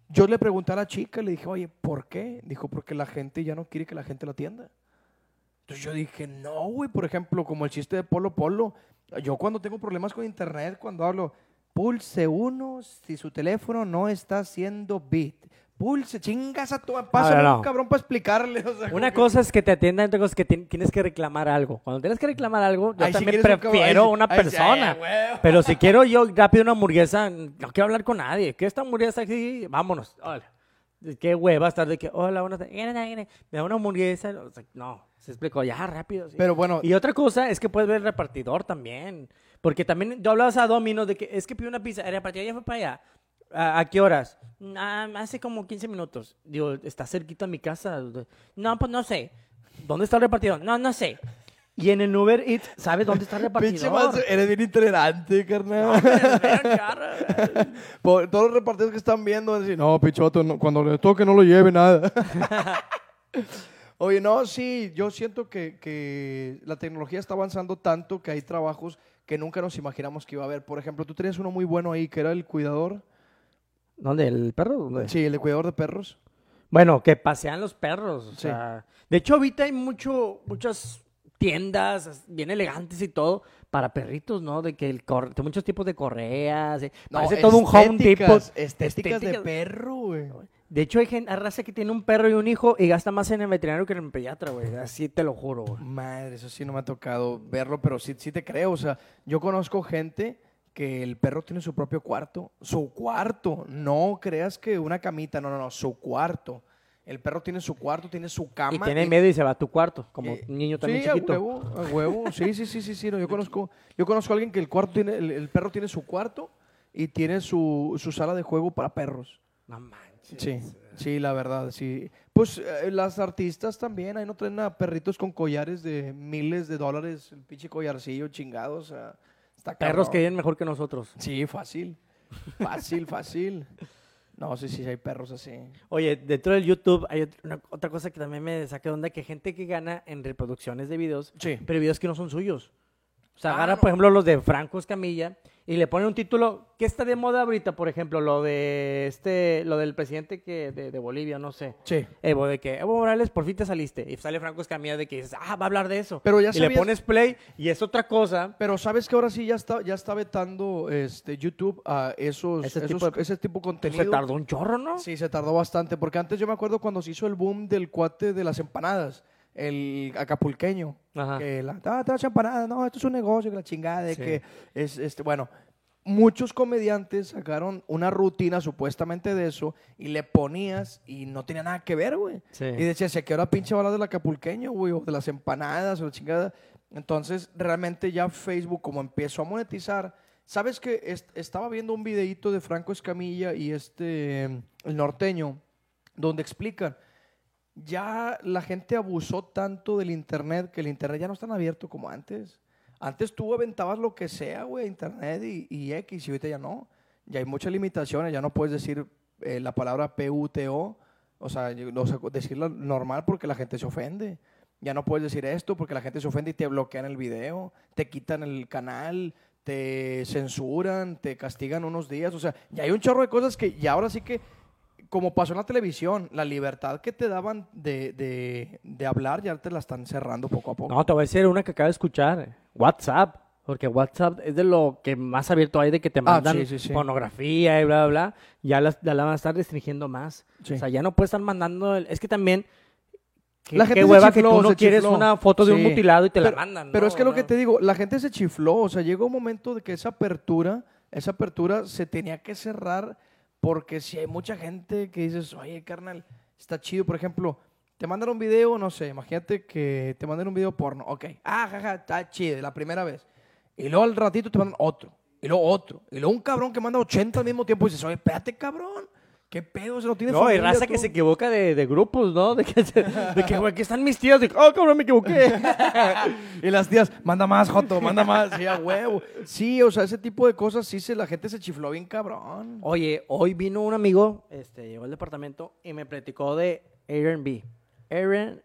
Yo le pregunté a la chica, le dije, oye, ¿por qué? Dijo, porque la gente ya no quiere que la gente lo atienda. Entonces yo dije, no, güey, por ejemplo, como el chiste de Polo Polo. Yo cuando tengo problemas con internet, cuando hablo, pulse uno si su teléfono no está haciendo bit. Pulse, chingas a tu... Pásame no. un cabrón para explicarle. o sea, Una cosa es que te atiendan, otra cosa es que ti- tienes que reclamar algo. Cuando tienes que reclamar algo, yo Ay, si también un cabrón, prefiero sí, una ay, sí, persona. ay. Pero si quiero yo rápido una hamburguesa, no quiero hablar con nadie. ¿Qué esta hamburguesa aquí? Vámonos. Hola. Qué hueva estar de que, hola, buenas tardes. Me da una hamburguesa. O sea, no, se explicó ya rápido. sí. Pero bueno, Y otra cosa es que puedes ver el repartidor también. Porque también yo hablabas a Domino's de que es que pidió una pizza, el repartidor ya fue para allá. ¿A, qué horas? "Ah, hace como 15 minutos. Digo, está cerquita a mi casa. No, pues no sé. ¿Dónde está el repartidor? No, no sé. Y en el Uber Eats, ¿sabes dónde está el pinche repartidor? más, eres bien intolerante, carnal. Por- todos los repartidores que están viendo van a decir, no, pichoto, no, cuando le toque no lo lleve nada. Oye, no, sí, yo siento que, que la tecnología está avanzando tanto que hay trabajos que nunca nos imaginamos que iba a haber. Por ejemplo, tú tenías uno muy bueno ahí, que era el cuidador. ¿Dónde? ¿El perro? ¿Dónde? Sí, el de cuidador de perros. Bueno, que pasean los perros. o Sí. sea, de hecho, ahorita hay mucho, muchas tiendas bien elegantes y todo para perritos, ¿no? De que el cor- de muchos tipos de correas. eh, Parece todo un Home Depot. estéticas, Estéticas de perro, güey. De hecho, hay gente, hay raza que tiene un perro y un hijo y gasta más en el veterinario que en el pediatra, güey. Así te lo juro, güey. Madre, eso sí no me ha tocado verlo, pero sí, sí te creo. O sea, yo conozco gente que el perro tiene su propio cuarto. Su cuarto. No creas que una camita, no, no, no, su cuarto. El perro tiene su cuarto, tiene su cama. Y tiene miedo y se va a tu cuarto, como eh, un niño también sí, chiquito. a huevo, a huevo. Sí, sí, sí, sí, sí. no, yo conozco, yo conozco a alguien que el cuarto tiene, el, el perro tiene su cuarto y tiene su, su sala de juego para perros. Manches. Sí, sí, la verdad, sí. Pues eh, las artistas también, ahí no traen a perritos con collares de miles de dólares, el pinche collarcillo chingado, o sea, está Perros cabrón. que viven mejor que nosotros. Sí, fácil, fácil, fácil. No, sí, sí, hay perros así. Oye, dentro del YouTube hay ot- una- otra cosa que también me saca de onda, que gente que gana en reproducciones de videos, Sí. pero videos que no son suyos. O sea, agarra, por ejemplo, los de Franco Escamilla y le pone un título que está de moda ahorita, por ejemplo, lo de este, lo del presidente que de, de Bolivia, no sé. Sí. Evo, de que Evo Morales por fin te saliste. Y sale Franco Escamilla de que dices, ah, va a hablar de eso. Pero ya y le sabías- pones play y es otra cosa. Pero sabes que ahora sí ya está, ya está vetando este, YouTube a esos, Ese esos- tipo de- ese tipo de contenido. se tardó un chorro, ¿no? Sí, se tardó bastante, porque antes yo me acuerdo cuando se hizo el boom del cuate de las empanadas, el acapulqueño, Ajá. que la, ah, te das empanadas, no, esto es un negocio, que la chingada, de Sí. que es, este, bueno, muchos comediantes sacaron una rutina supuestamente de eso y le ponías y no tenía nada que ver, güey. Sí. Y decías, ¿a qué hora pinche va a hablar del acapulqueño, güey? O de las empanadas o la chingada. Entonces, realmente ya Facebook, como empezó a monetizar, ¿sabes que est- estaba viendo un videíto de Franco Escamilla y este, el norteño, donde explican, ya la gente abusó tanto del internet que el internet ya no es tan abierto como antes. Antes tú aventabas lo que sea, güey, internet y, X, y ahorita ya no. Ya hay muchas limitaciones, ya no puedes decir eh, la palabra PUTO, o sea, o sea, decirlo normal porque la gente se ofende. Ya no puedes decir esto porque la gente se ofende y te bloquean el video, te quitan el canal, te censuran, te castigan unos días. O sea, ya hay un chorro de cosas que ya ahora sí que, como pasó en la televisión, la libertad que te daban de, de, de hablar ya te la están cerrando poco a poco. No, te voy a decir una que acabo de escuchar. WhatsApp. Porque WhatsApp es de lo que más abierto hay de que te mandan Ah, sí, sí, sí. pornografía y bla, bla, bla. Ya la, van a estar restringiendo más. O sea, ya no puedes estar mandando... el- Es que también... Qué, La gente qué se hueva chifló, que tú no quieres chifló. una foto de un mutilado y te pero, la mandan. Pero es que lo que te digo, la gente se chifló, o sea, llegó un momento de que esa apertura, esa apertura se tenía que cerrar porque si hay mucha gente que dices, oye, carnal, está chido, por ejemplo, te mandan un video, no sé, imagínate que te mandan un video porno, ok, ah, jaja, está chido, la primera vez. Y luego al ratito te mandan otro, y luego otro, y luego un cabrón que manda 80 al mismo tiempo y dices, oye, espérate, cabrón, ¿qué pedo? Se lo tienes No, hay raza que se equivoca de, de grupos, ¿no? De que, de que, güey, aquí están mis tías. De, oh, cabrón, me equivoqué. Y las tías, manda más, Joto, manda más. Sí, a huevo. Sí, o sea, ese tipo de cosas, sí, se, la gente se chifló bien cabrón. Oye, hoy vino un amigo, este, llegó al departamento y me platicó de Airbnb. Airbnb.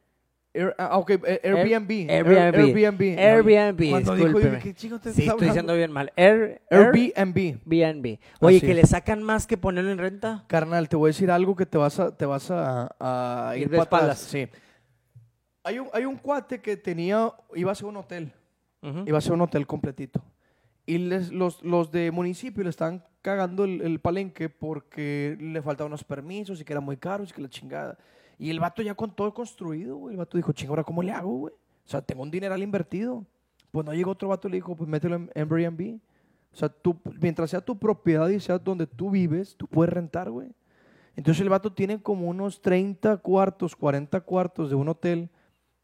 Air- ah, ok, eh, Airbnb. Airbnb. Airbnb. Airbnb, Cuando dijo, discúlpeme. dije, ¿qué chingo te Sí, estoy diciendo bien mal. Air, Airbnb. Airbnb. Oye, Así que es. le sacan más que ponerlo en renta. Carnal, te voy a decir algo que te vas a, te vas a, a Ir ir de espaldas. Sí. Hay un, hay un cuate que tenía, iba a ser un hotel. Iba a ser un hotel completito. Y les- los, los de municipio le están cagando el, el palenque porque le faltaban unos permisos y que eran muy caros y que la chingada. Y el vato ya con todo construido. El vato dijo, chinga, ¿ahora cómo le hago, güey? O sea, tengo un dineral invertido. Pues no llegó otro vato y le dijo, pues mételo en Airbnb. O sea, tú, mientras sea tu propiedad y sea donde tú vives, tú puedes rentar, güey. Entonces el vato tiene como unos 30 cuartos, 40 cuartos de un hotel.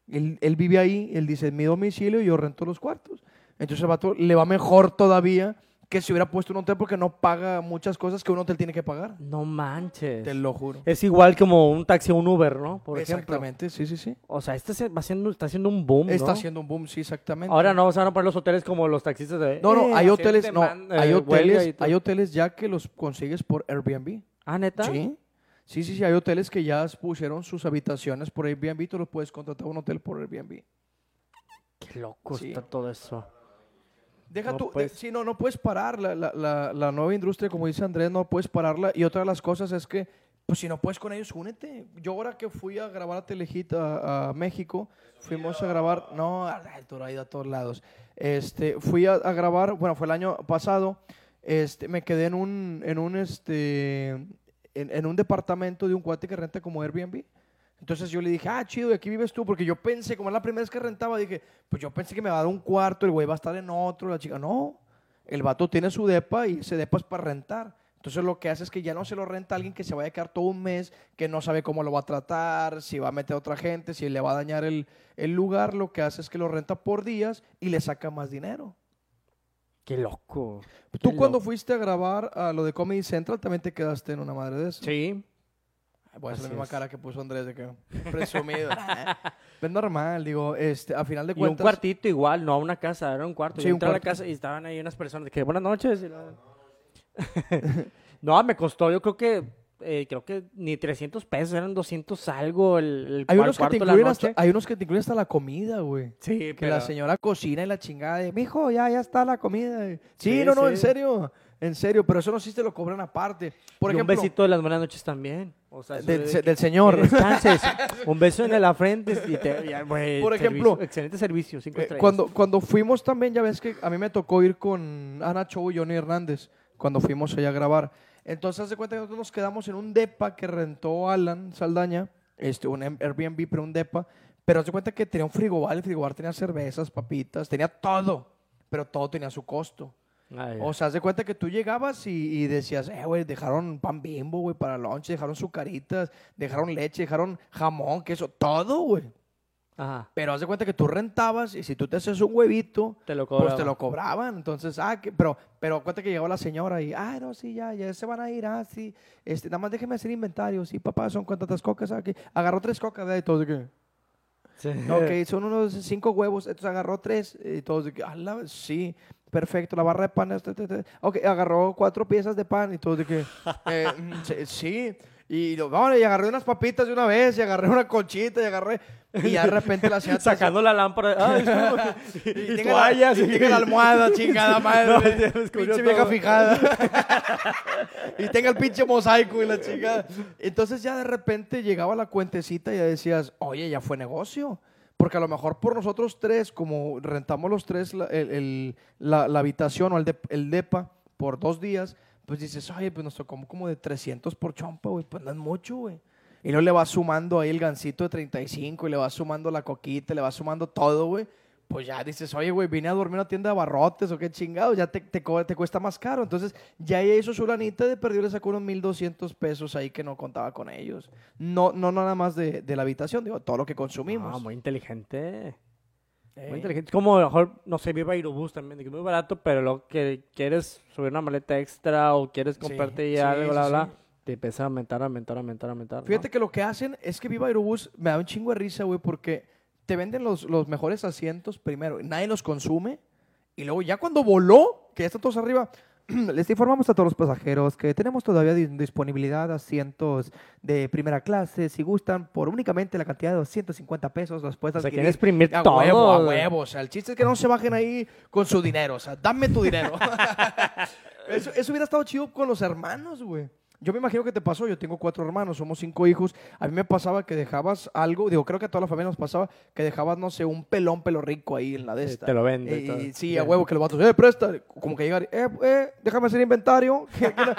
Él, él vive ahí, él dice, mi domicilio y yo rento los cuartos. Entonces el vato le va mejor todavía que si hubiera puesto un hotel porque no paga muchas cosas que un hotel tiene que pagar. No manches. Te lo juro. Es igual como un taxi o un Uber, ¿no? Por ejemplo. Exactamente, sí, sí, sí. O sea, este se va haciendo, está haciendo un boom, ¿no? Está haciendo un boom, sí, exactamente. Ahora no se van a poner los hoteles como los taxistas de... No, no, eh, hay hoteles, no, hay eh, hoteles, hay hoteles ya que los consigues por Airbnb. Ah, ¿neta? Sí. Sí, sí, sí, hay hoteles que ya pusieron sus habitaciones por Airbnb, tú los puedes contratar a un hotel por Airbnb. Qué loco Sí. está todo eso. Deja No tú, de- sí, no, no puedes parar la, la, la, la nueva industria, como dice Andrés, no puedes pararla. Y otra de las cosas es que, pues si no puedes con ellos, únete. Yo ahora que fui a grabar a Telehit a, a México, fuimos a grabar, no, Arturo ha ido a todos lados. Este, fui a, a grabar, bueno, fue el año pasado, este, me quedé en un, en un, este, en, en un departamento de un cuate que renta como Airbnb. Entonces yo le dije, ah, chido, ¿y aquí vives tú? Porque yo pensé, como es la primera vez que rentaba, dije, pues yo pensé que me va a dar un cuarto, el güey va a estar en otro, la chica, no. El vato tiene su depa y ese depa es para rentar. Entonces lo que hace es que ya no se lo renta a alguien que se vaya a quedar todo un mes, que no sabe cómo lo va a tratar, si va a meter a otra gente, si le va a dañar el, el lugar. Lo que hace es que lo renta por días y le saca más dinero. Qué loco. Tú Qué cuando loco. fuiste a grabar a lo de Comedy Central también te quedaste en una madre de eso. Sí. Voy a hacer la misma es. cara que puso Andrés de que presumido. es normal, digo, este, a final de Y un cuentas. cuartito igual, no una casa, era un cuarto. Sí, Yo un entré a la cuarto. casa y estaban ahí unas personas de que buenas noches. y la- no, me costó, yo creo que, eh, creo que ni 300 pesos, eran 200 algo el, el hay unos, que te cuarto la incluyen hasta, noche. hay unos que te incluyen hasta la comida, güey. Sí, Que pero... la señora cocina y la chingada de, mijo, ya, ya está la comida. Sí, Sí, no, no, sí. en serio. En serio, pero eso no sí te lo cobran aparte. Por y ejemplo, un besito de las buenas noches también. O sea, eso del, de señor. descanses. un beso en la frente y te, ya, güey, Por servicio- ejemplo, excelente servicio, cinco Eh, cuando, cuando fuimos también, ya ves que a mí me tocó ir con Ana Chow y Johnny Hernández cuando fuimos allá a grabar. Entonces, haz de cuenta que nosotros nos quedamos en un depa que rentó Alan Saldaña, este, un Airbnb, pero un depa. Pero haz de cuenta que tenía un frigobar, el frigobar tenía cervezas, papitas, tenía todo, pero todo tenía su costo. Ay, O sea, haz de cuenta que tú llegabas y, y decías, eh, güey, dejaron pan bimbo, güey, para lunch, dejaron sucaritas, dejaron leche, dejaron jamón, queso, todo, güey. Ajá. Pero haz de cuenta que tú rentabas y si tú te haces un huevito, Te lo pues te lo cobraban. Entonces, ah, que- pero, pero cuenta que llegó la señora y, ah, no, sí, ya, ya se van a ir, ah, sí. Este, nada más déjeme hacer inventario. Sí, papá, son cuántas cocas aquí. Agarró tres cocas de ahí, todos de que, Sí. ok, son unos cinco huevos. Entonces agarró tres y todos de que, ah, la- sí, perfecto, la barra de pan. este, este, este. Ok, agarró cuatro piezas de pan y todos de que, eh, mm, sí. Y, lo- vamos, y agarré unas papitas de una vez, y agarré una conchita, y agarré. Y ya de repente la señora. Sacando la lámpara. Disculpa. Y, y tenga toallas. La, y tenga la almohada, chingada madre. No, pinche vieja todo. fijada. y tenga el pinche mosaico y la chingada. Entonces ya de repente llegaba la cuentecita y ya decías, oye, ya fue negocio. Porque a lo mejor por nosotros tres, como rentamos los tres la, el- el- la- la habitación o el, dep- el DEPA por dos días, pues dices, oye, pues nos tocó como de 300 por chompa, güey. Pues no es mucho, güey. Y luego le vas sumando ahí el gancito de 35 y le vas sumando la coquita, le vas sumando todo, güey. Pues ya dices, oye, güey, vine a dormir en una tienda de abarrotes o qué chingados, ya te, te, cuesta más caro. Entonces, ya ella hizo su lanita de perdió, le sacó unos 1200 pesos ahí que no contaba con ellos. No, no nada más de, de la habitación, digo, todo lo que consumimos. Ah, muy inteligente. Eh, Muy inteligente. Es como, a lo mejor, no sé, Viva Aerobús también, que muy barato, pero lo que quieres subir una maleta extra o quieres Sí, comprarte sí, ya algo, bla, sí, bla, sí. te empieza a aumentar, aumentar, aumentar, aumentar. ¿no? Fíjate que lo que hacen es que Viva Aerobús me da un chingo de risa, güey, porque te venden los, los mejores asientos primero, nadie los consume, y luego ya cuando voló, que ya están todos arriba, les informamos a todos los pasajeros que tenemos todavía di- disponibilidad de asientos de primera clase, si gustan, por únicamente la cantidad de 250 pesos, los puedes O sea, adquirir. exprimir a todo. huevo, a huevo. O sea, el chiste es que no se bajen ahí con su dinero. O sea, dame tu dinero. eso, eso hubiera estado chido con los hermanos, güey. Yo me imagino que te pasó, yo tengo cuatro hermanos, somos cinco hijos. A mí me pasaba que dejabas algo, digo, creo que a toda la familia nos pasaba, que dejabas, no sé, un pelón pelo rico ahí en la de Sí, esta. te lo vende y Y, todo. sí, a huevo que los vatos, eh, presta. Como que llegar, eh, eh, déjame hacer inventario. ¿Quién- quién-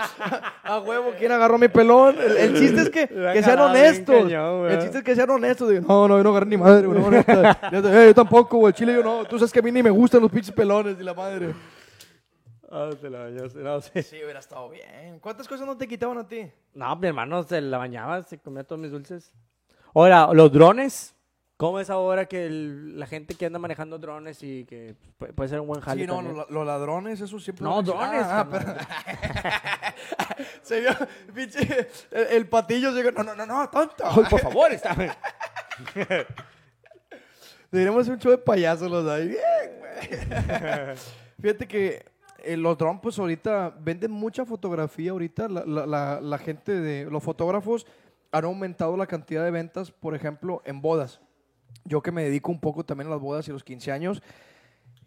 a huevo, ¿quién agarró mi pelón? El, el chiste es que, sean honestos. cañón, el chiste es que sean honestos. Digo, no, no, yo no agarré ni madre, güey. No. Yo, eh, yo tampoco, güey. Chile, yo no. Tú sabes que a mí ni me gustan los pinches pelones y la madre. Ah, te la bañaste, no, sí. Sí, hubiera estado bien. ¿Cuántas cosas no te quitaban a ti? No, mi hermano se la bañaba, se comía todos mis dulces. Ahora, los drones. ¿Cómo es ahora que el- la gente que anda manejando drones y que pu- puede ser un buen jale Sí, no, también? los, los ladrones, eso siempre. No, drones, Ah, ah, carnal. pero- Se vio, pinche, el, el patillo llegó. No, no, no, no, tonto. Ay, por favor, está. Deberíamos hacer un show de payasos los ahí. Bien, güey. Fíjate que eh, los drones, pues ahorita venden mucha fotografía. Ahorita la, la- la- la gente de los fotógrafos han aumentado la cantidad de ventas, por ejemplo, en bodas. Yo que me dedico un poco también a las bodas y los 15 años,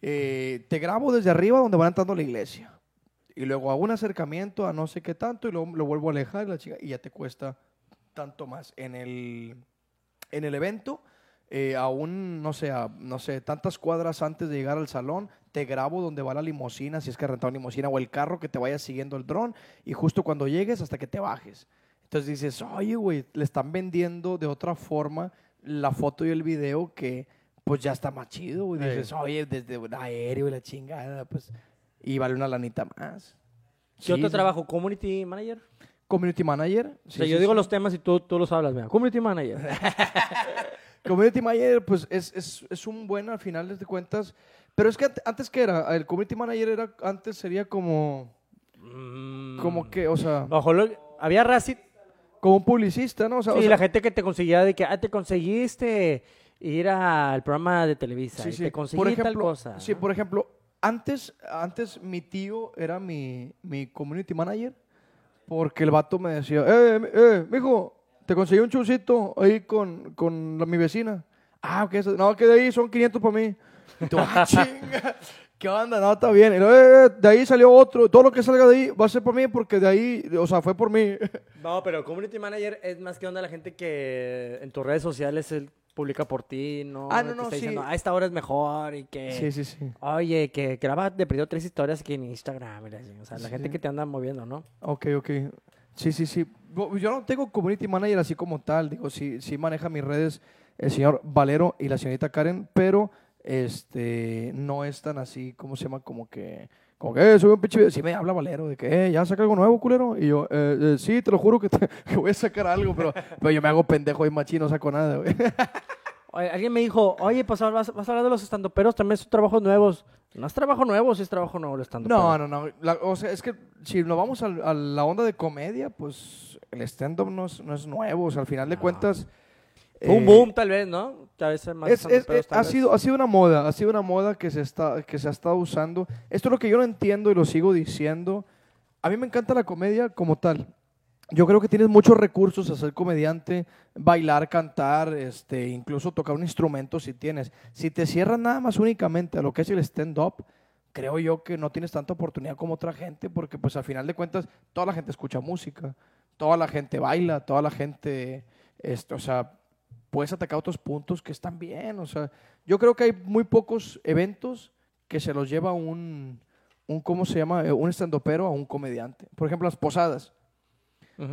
eh, te grabo desde arriba donde van entrando a la iglesia. Y luego hago un acercamiento a no sé qué tanto y luego lo vuelvo a alejar y, la chica, y ya te cuesta tanto más. En el, en el evento, eh, aún, no sé, a- no sé, tantas cuadras antes de llegar al salón, te grabo donde va la limusina, si es que rentado limusina, o el carro que te vaya siguiendo el dron, y justo cuando llegues hasta que te bajes. Entonces dices, oye, güey, le están vendiendo de otra forma la foto y el video que pues ya está más chido, güey. Sí. Dices, oye, desde un aéreo y la chingada, pues, y vale una lanita más. ¿Qué Sí, otro sí. trabajo? ¿Community manager? Community manager. o sea, yo digo los temas y tú, tú los hablas, mira. Community manager. Community manager, pues es, es, es un buen al final de cuentas. Pero es que ante- antes que era, el community manager era, antes sería como, Mm. como que, o sea, A lo había Racit. como un publicista, ¿no? O sea, o Sí, sea, la gente que te conseguía de que, ah, te conseguiste ir al programa de Televisa. sí, y sí. te conseguí Por tal ejemplo, cosa. Sí, por ejemplo, antes, antes mi tío era mi, mi community manager porque el vato me decía, eh, eh, mijo, te conseguí un chucito ahí con, con la- mi vecina. Ah, ok, no, que de ahí son 500 para mí. Y tú, ah, chinga, ¿qué onda? No, está bien. Y luego, "Eh, eh, de ahí salió otro, todo lo que salga de ahí va a ser por mí porque de ahí, o sea, fue por mí. No, pero community manager es más que onda la gente que en tus redes sociales él publica por ti, ¿no? Ah, no, no, está sí. diciendo, a esta hora es mejor y que... Sí, sí, sí. Oye, que graba de perdido tres historias aquí en Instagram. O sea, la Sí. gente que te anda moviendo, ¿no? Ok, ok. Sí, sí, sí. Yo no tengo community manager así como tal. Digo, sí, sí maneja mis redes el señor Valero y la señorita Karen, pero este no es tan así, ¿cómo se llama? Como que, como que, eh, sube un pinche video. Sí me habla Valero de que, eh, ya saca algo nuevo, culero. Y yo, eh, eh, sí, te lo juro que, te- que voy a sacar algo, pero, pero yo me hago pendejo y machín, no saco nada, güey. alguien me dijo, oye, pues vas, vas a hablar de los estandoperos, también son trabajos nuevos. No es trabajo nuevo, sí es trabajo nuevo el estandopero. No, no, no. La- o sea, es que si nos vamos al- a, la onda de comedia, pues el stand-up no es, no es nuevo. O sea, al final de cuentas... Fue un eh, boom, tal vez, ¿no? A veces más Es- es- tal ha, vez. sido, ha sido una moda, ha sido una moda que se, está, que se ha estado usando. Esto es lo que yo no entiendo y lo sigo diciendo. A mí me encanta la comedia como tal. Yo creo que tienes muchos recursos a ser comediante, bailar, cantar, este, incluso tocar un instrumento si tienes. Si te cierras nada más únicamente a lo que es el stand-up, creo yo que no tienes tanta oportunidad como otra gente, porque pues al final de cuentas toda la gente escucha música, toda la gente baila, toda la gente, esto, o sea, puedes atacar otros puntos que están bien. O sea, yo creo que hay muy pocos eventos que se los lleva un, un ¿cómo se llama? Eh, Un estandopero a un comediante. Por ejemplo, las posadas.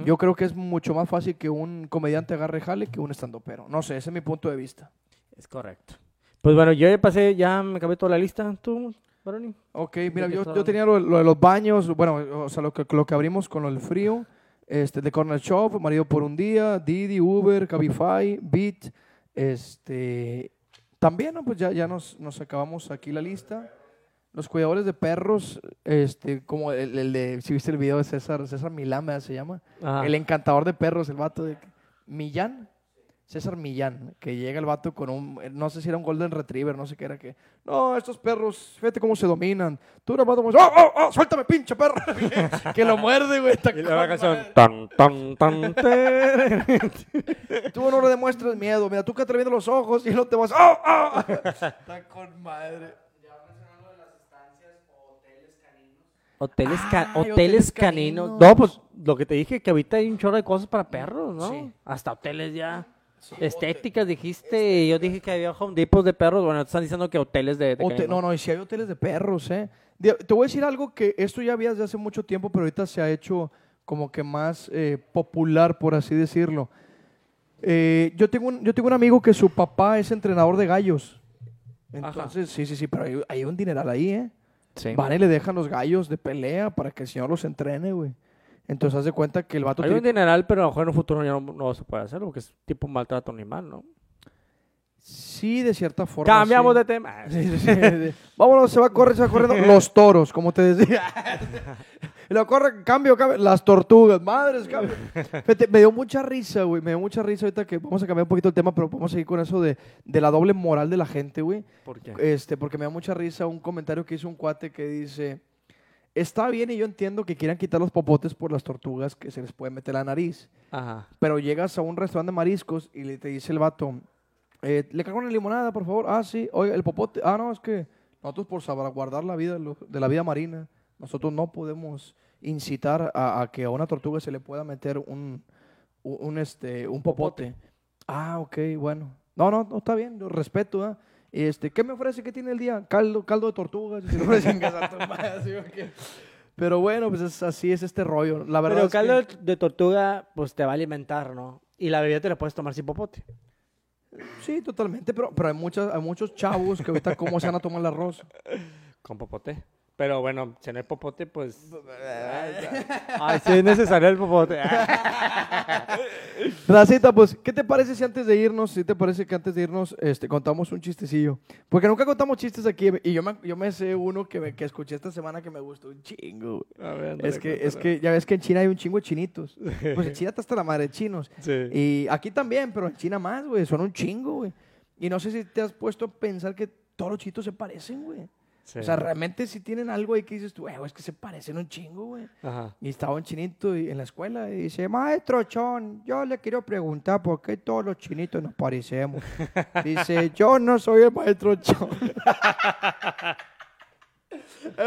Yo creo que es mucho más fácil que un comediante agarre jale que un estandopero. No sé, ese es mi punto de vista. Es correcto. Pues bueno, yo ya pasé, ya me acabé toda la lista. ¿Tú, Baroni? Ok, mira, yo, yo tenía lo, lo de los baños, bueno, o sea, lo que, lo que abrimos con del frío, este, de Corner Shop, Marido por un Día, Didi, Uber, Cabify, Beat, este, también, ¿no? Pues ya, ya nos, nos acabamos aquí la lista. Los cuidadores de perros, este, como el, el de, si viste el video de César, César Milán, ¿verdad? se llama. Ajá. El encantador de perros, el vato de Millán. César Millán, que llega el vato con un, no sé si era un Golden Retriever, no sé qué era que, no, estos perros, fíjate cómo se dominan. Tú nomás tomas, ¡oh, oh, oh! ¡Suéltame, pinche perro! que lo muerde, güey. está Y la canción. Tan, tan, tan. Tú no le demuestres miedo, mira, tú que te viendo los ojos y no te vas, ¡oh, oh! está con madre. Hoteles, ca- Ay, hoteles hoteles caninos. caninos. No, pues lo que te dije, que ahorita hay un chorro de cosas para perros, ¿no? Sí. Hasta hoteles ya. Estéticas, dijiste. y Yo dije que había home depots de perros. Bueno, te están diciendo que hoteles de, de no, no, y si hay hoteles de perros, ¿eh? Te voy a decir algo que esto ya había desde hace mucho tiempo, pero ahorita se ha hecho como que más eh, popular, por así decirlo. Eh, yo, tengo un, yo tengo un amigo que su papá es entrenador de gallos. Entonces, sí, sí, sí, pero hay, hay un dineral ahí, ¿eh? Sí. Van y le dejan los gallos de pelea para que el señor los entrene, güey. Entonces, haz de cuenta que el vato Hay tiene- un dineral, pero a lo mejor en un futuro ya no, no se puede hacer porque es tipo maltrato animal, ¿no? Sí, de cierta forma. Cambiamos sí. de tema. Sí, sí, sí, sí. Vámonos, se va a correr, se va corriendo. Los toros, como te decía. Y lo corre, cambio, cambio. Las tortugas, madres, cambio. Fíjate, me dio mucha risa, güey. Me dio mucha risa ahorita que vamos a cambiar un poquito el tema, pero vamos a seguir con eso de, de la doble moral de la gente, güey. ¿Por qué? Este, porque me da mucha risa un comentario que hizo un cuate que dice: Está bien y yo entiendo que quieran quitar los popotes por las tortugas que se les puede meter la nariz. Ajá. Pero llegas a un restaurante de mariscos y le te dice el vato, eh, ¿le cargo una limonada, por favor? Ah, sí. Oye, el popote. Ah, no, es que nosotros por salvaguardar la vida de la vida marina, nosotros no podemos incitar a, a que a una tortuga se le pueda meter un, un, un, este, un popote. Ah, ok, bueno. No, no, no está bien, lo respeto, ¿ah? Este, ¿qué me ofrece? ¿Qué tiene el día? Caldo, caldo de tortugas. Y se lo ofrecen casa a tu madre, así, ok. Pero bueno, pues es, así es este rollo. La verdad Pero es caldo de- de tortuga, pues te va a alimentar, ¿no? Y la bebida te la puedes tomar sin popote. Sí, totalmente, pero, pero hay, muchas, hay muchos chavos que ahorita cómo se van a tomar el arroz. Con popote. Pero bueno, si no hay popote, pues. Ay, sí es necesario el popote. Racita, pues, ¿qué te parece si antes de irnos, si te parece que antes de irnos, este, contamos un chistecillo? Porque nunca contamos chistes aquí y yo me, yo me sé uno que, me- que escuché esta semana que me gustó un chingo. A ver, Es que, es que ya ves que en China hay un chingo de chinitos. Pues en China está hasta la madre de chinos. Sí. Y aquí también, pero en China más, güey. Son un chingo, güey. Y no sé si te has puesto a pensar que todos los chinitos se parecen, güey. Sí. O sea, realmente si tienen algo ahí que dices tú, "Eh, es que se parecen un chingo, güey. Ajá. Y estaba un chinito y- en la escuela y dice, maestro Chon, yo le quiero preguntar por qué todos los chinitos nos parecemos. dice, yo no soy el maestro Chon.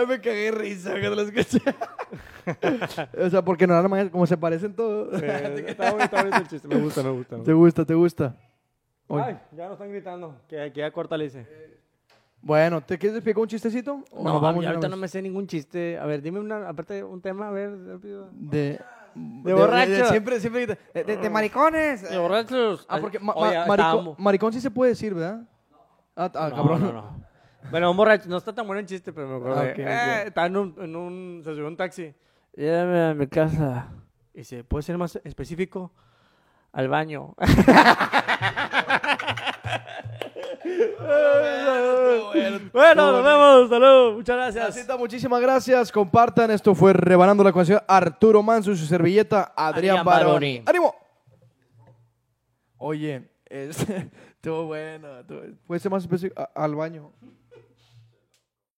Me cagué de risa cuando lo escuché. o sea, porque no más como se parecen todos. Sí, está bonito, está bonito el chiste. Me gusta, me gusta. me ¿Te gusta. te gusta? Oye. Ay, ya nos están gritando. Que, que ya cortalice. Bueno, ¿te quieres explicar un chistecito? ¿O No, nos vamos ya de ahorita no me sé ningún chiste. A ver, dime una, aparte un tema, a ver, rápido. De, De borracho. siempre, siempre. De, de- de maricones. De borrachos. Ah, porque ma- Oye, ma- marico- estábamos- maricón sí se puede decir, ¿verdad? Ah, ah, No, cabrón. no, no. Bueno, un borracho, no está tan bueno el chiste, pero me acuerdo. Ah, de- ok, ok. Eh, estaba en un, en un, se subió un taxi. Llévame a mi casa. Y dice, ¿puede ser más específico? Al baño. Bueno, nos vemos. Saludos. Muchas gracias. Racita, muchísimas gracias. Compartan. Esto fue Rebanando la Canción. Arturo Manso y su servilleta Adrián, Adrián Baroni. Baroni. ¡Ánimo! Oye, este, estuvo bueno. estuvo- ¿Puede ser más específico? A- al baño.